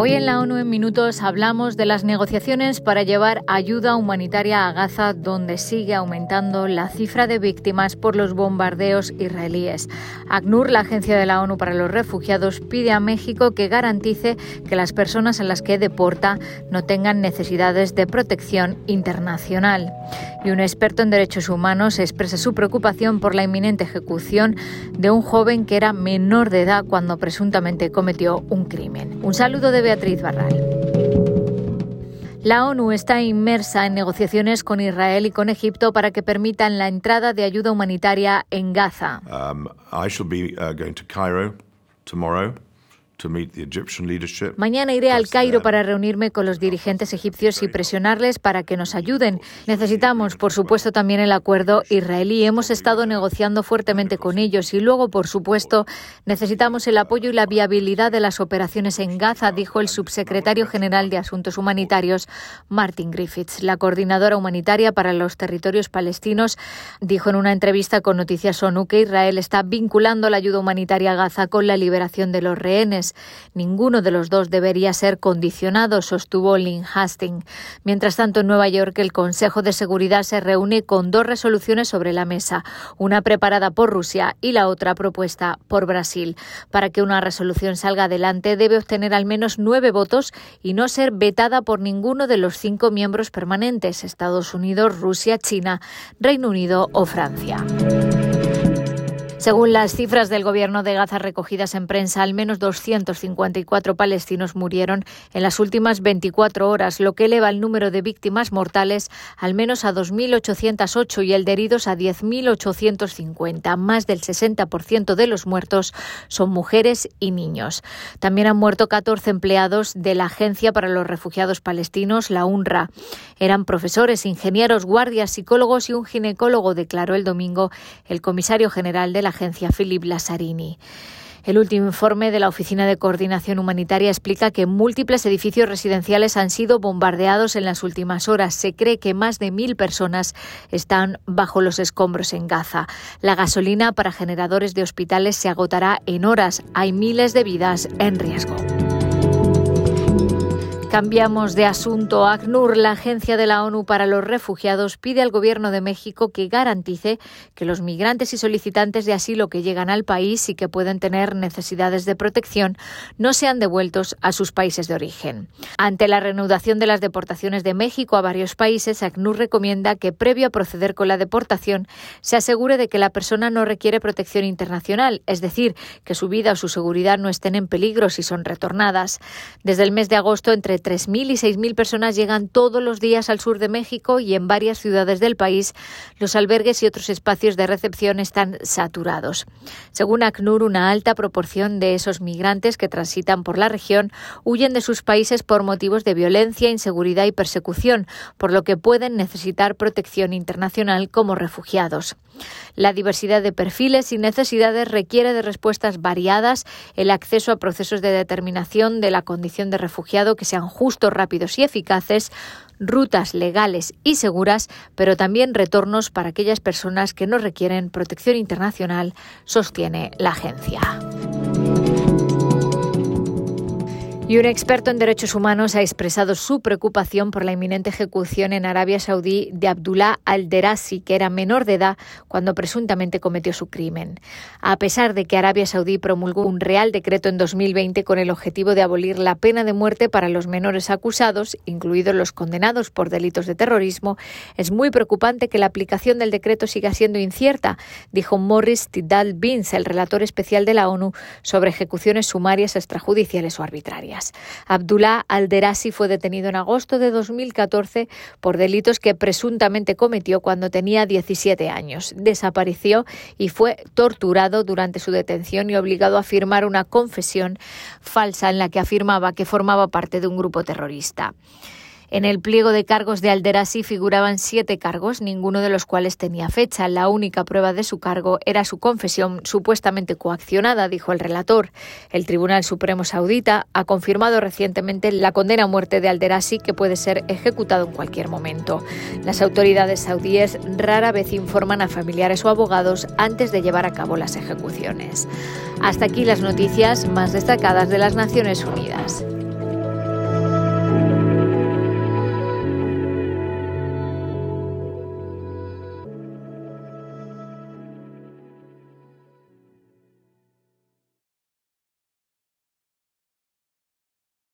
Hoy en la ONU en Minutos hablamos de las negociaciones para llevar ayuda humanitaria a Gaza, donde sigue aumentando la cifra de víctimas por los bombardeos israelíes. ACNUR, la Agencia de la ONU para los Refugiados, pide a México que garantice que las personas a las que deporta no tengan necesidades de protección internacional. Y un experto en derechos humanos expresa su preocupación por la inminente ejecución de un joven que era menor de edad cuando presuntamente cometió un crimen. Un saludo de Beatriz Barral. La ONU está inmersa en negociaciones con Israel y con Egipto para que permitan la entrada de ayuda humanitaria en Gaza. Um, uh, Cairo. Mañana iré al Cairo para reunirme con los dirigentes egipcios y presionarles para que nos ayuden. Necesitamos, por supuesto, también el acuerdo israelí. Hemos estado negociando fuertemente con ellos y luego, por supuesto, necesitamos el apoyo y la viabilidad de las operaciones en Gaza, dijo el subsecretario general de Asuntos Humanitarios, Martin Griffiths. La coordinadora humanitaria para los territorios palestinos dijo en una entrevista con Noticias ONU que Israel está vinculando la ayuda humanitaria a Gaza con la liberación de los rehenes. Ninguno de los dos debería ser condicionado, sostuvo Lynn Hastings. Mientras tanto, en Nueva York, el Consejo de Seguridad se reúne con dos resoluciones sobre la mesa, una preparada por Rusia y la otra propuesta por Brasil. Para que una resolución salga adelante, debe obtener al menos nueve votos y no ser vetada por ninguno de los cinco miembros permanentes, Estados Unidos, Rusia, China, Reino Unido o Francia. Según las cifras del gobierno de Gaza recogidas en prensa, al menos 254 palestinos murieron en las últimas 24 horas, lo que eleva el número de víctimas mortales al menos a 2.808 y el de heridos a 10.850. Más del 60% de los muertos son mujeres y niños. También han muerto 14 empleados de la Agencia para los Refugiados Palestinos, la UNRWA. Eran profesores, ingenieros, guardias, psicólogos y un ginecólogo, declaró el domingo el comisario general de la agencia Philip Lazzarini. El último informe de la Oficina de Coordinación Humanitaria explica que múltiples edificios residenciales han sido bombardeados en las últimas horas. Se cree que más de mil personas están bajo los escombros en Gaza. La gasolina para generadores de hospitales se agotará en horas. Hay miles de vidas en riesgo. Cambiamos de asunto. ACNUR, la Agencia de la ONU para los Refugiados, pide al Gobierno de México que garantice que los migrantes y solicitantes de asilo que llegan al país y que pueden tener necesidades de protección no sean devueltos a sus países de origen. Ante la reanudación de las deportaciones de México a varios países, ACNUR recomienda que, previo a proceder con la deportación, se asegure de que la persona no requiere protección internacional, es decir, que su vida o su seguridad no estén en peligro si son retornadas. Desde el mes de agosto, entre 3.000 y 6.000 personas llegan todos los días al sur de México y en varias ciudades del país los albergues y otros espacios de recepción están saturados. Según ACNUR, una alta proporción de esos migrantes que transitan por la región huyen de sus países por motivos de violencia, inseguridad y persecución, por lo que pueden necesitar protección internacional como refugiados. La diversidad de perfiles y necesidades requiere de respuestas variadas, el acceso a procesos de determinación de la condición de refugiado que sean justos, rápidos y eficaces, rutas legales y seguras, pero también retornos para aquellas personas que no requieren protección internacional, sostiene la agencia. Y un experto en derechos humanos ha expresado su preocupación por la inminente ejecución en Arabia Saudí de Abdullah al-Derasi, que era menor de edad cuando presuntamente cometió su crimen. A pesar de que Arabia Saudí promulgó un real decreto en 2020 con el objetivo de abolir la pena de muerte para los menores acusados, incluidos los condenados por delitos de terrorismo, es muy preocupante que la aplicación del decreto siga siendo incierta, dijo Morris Tidal Bins, el relator especial de la ONU sobre ejecuciones sumarias extrajudiciales o arbitrarias. Abdullah al-Derasi fue detenido en agosto de 2014 por delitos que presuntamente cometió cuando tenía 17 años. Desapareció y fue torturado durante su detención y obligado a firmar una confesión falsa en la que afirmaba que formaba parte de un grupo terrorista. En el pliego de cargos de Alderasi figuraban siete cargos, ninguno de los cuales tenía fecha. La única prueba de su cargo era su confesión supuestamente coaccionada, dijo el relator. El Tribunal Supremo Saudita ha confirmado recientemente la condena a muerte de Alderasi, que puede ser ejecutado en cualquier momento. Las autoridades saudíes rara vez informan a familiares o abogados antes de llevar a cabo las ejecuciones. Hasta aquí las noticias más destacadas de las Naciones Unidas.